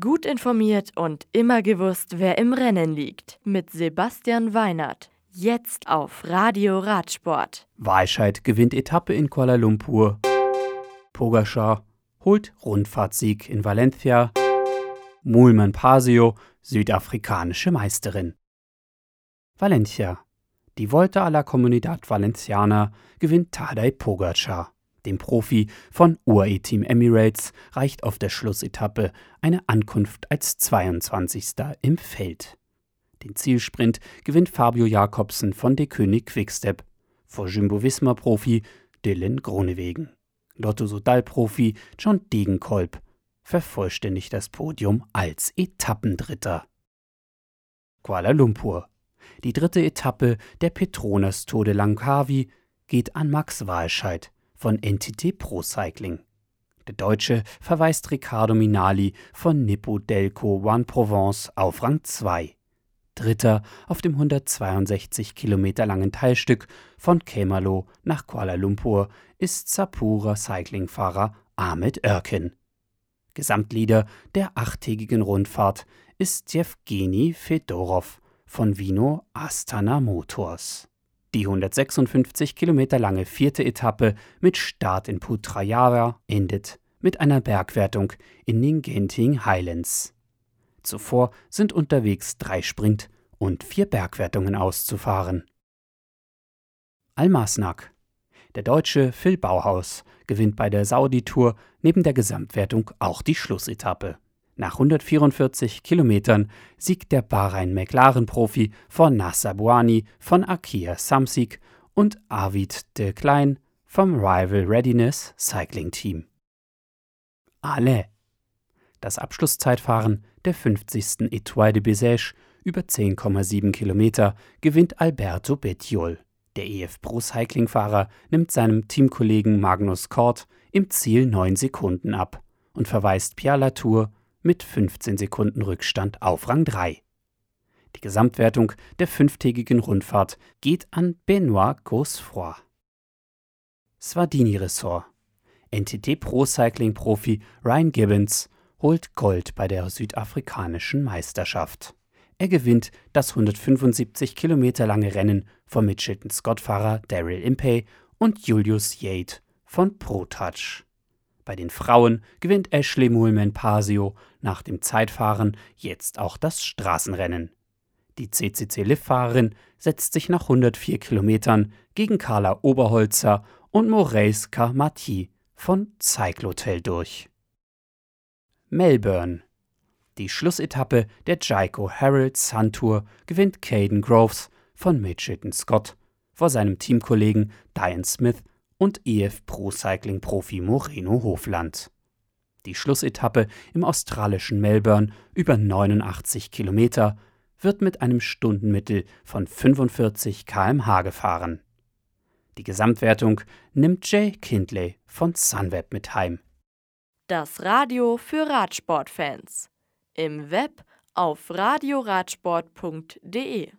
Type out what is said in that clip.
Gut informiert und immer gewusst, wer im Rennen liegt. Mit Sebastian Weinert. Jetzt auf Radio Radsport. Weisheit gewinnt Etappe in Kuala Lumpur. Pogacar holt Rundfahrtsieg in Valencia. Mulman Pasio, südafrikanische Meisterin. Valencia. Die Volta a la Comunidad Valenciana gewinnt Tadej Pogacar. Dem Profi von UAE Team Emirates reicht auf der Schlussetappe eine Ankunft als 22. im Feld. Den Zielsprint gewinnt Fabio Jakobsen von De König Quickstep vor Jumbo-Visma-Profi Dylan Gronewegen. Lotto-Sodal-Profi John Degenkolb vervollständigt das Podium als Etappendritter. Kuala Lumpur. Die dritte Etappe der Petronas Tour de Langkawi geht an Max Walscheid von NTT Pro Cycling. Der Deutsche verweist Riccardo Minali von Nippo Delco One Provence auf Rang 2. Dritter auf dem 162 Kilometer langen Teilstück von Kemalo nach Kuala Lumpur ist Sapura Cyclingfahrer Ahmed Erkin. Gesamtleader der achttägigen Rundfahrt ist Jewgeni Fedorov von Vino Astana Motors. Die 156 Kilometer lange vierte Etappe mit Start in Putrajaya endet mit einer Bergwertung in den Genting Highlands. Zuvor sind unterwegs drei Sprint- und vier Bergwertungen auszufahren. Almasnak. Der Deutsche Phil Bauhaus gewinnt bei der Saudi-Tour neben der Gesamtwertung auch die Schlussetappe. Nach 144 Kilometern siegt der Bahrain-McLaren-Profi vor Nasser Bouani von Akia Samsic und Arvid de Klein vom Rival Readiness Cycling Team. Ale. Das Abschlusszeitfahren der 50. Etoile de Bessèges über 10,7 Kilometer gewinnt Alberto Bettiol. Der EF Pro Cycling-Fahrer nimmt seinem Teamkollegen Magnus Kort im Ziel 9 Sekunden ab und verweist Pierre Latour mit 15 Sekunden Rückstand auf Rang 3. Die Gesamtwertung der fünftägigen Rundfahrt geht an Benoit Cosfroy. Svardini Ressort. NTT Pro Cycling Profi Ryan Gibbons holt Gold bei der südafrikanischen Meisterschaft. Er gewinnt das 175 Kilometer lange Rennen vom Mitchelton-Scott-Fahrer Daryl Impey und Julius Yate von ProTouch. Bei den Frauen gewinnt Ashley Mulman Pasio nach dem Zeitfahren jetzt auch das Straßenrennen. Die CCC-Liv-Fahrerin setzt sich nach 104 Kilometern gegen Carla Oberholzer und Maurice Carmati von Cyclotel durch. Melbourne. Die Schlussetappe der Jaiko Herald Sun Tour gewinnt Caden Groves von Mitchelton Scott vor seinem Teamkollegen Diane Smith und EF Pro Cycling Profi Moreno Hofland. Die Schlussetappe im australischen Melbourne über 89 Kilometer wird mit einem Stundenmittel von 45 km/h gefahren. Die Gesamtwertung nimmt Jay Kindley von Sunweb mit heim. Das Radio für Radsportfans. Im Web auf radioradsport.de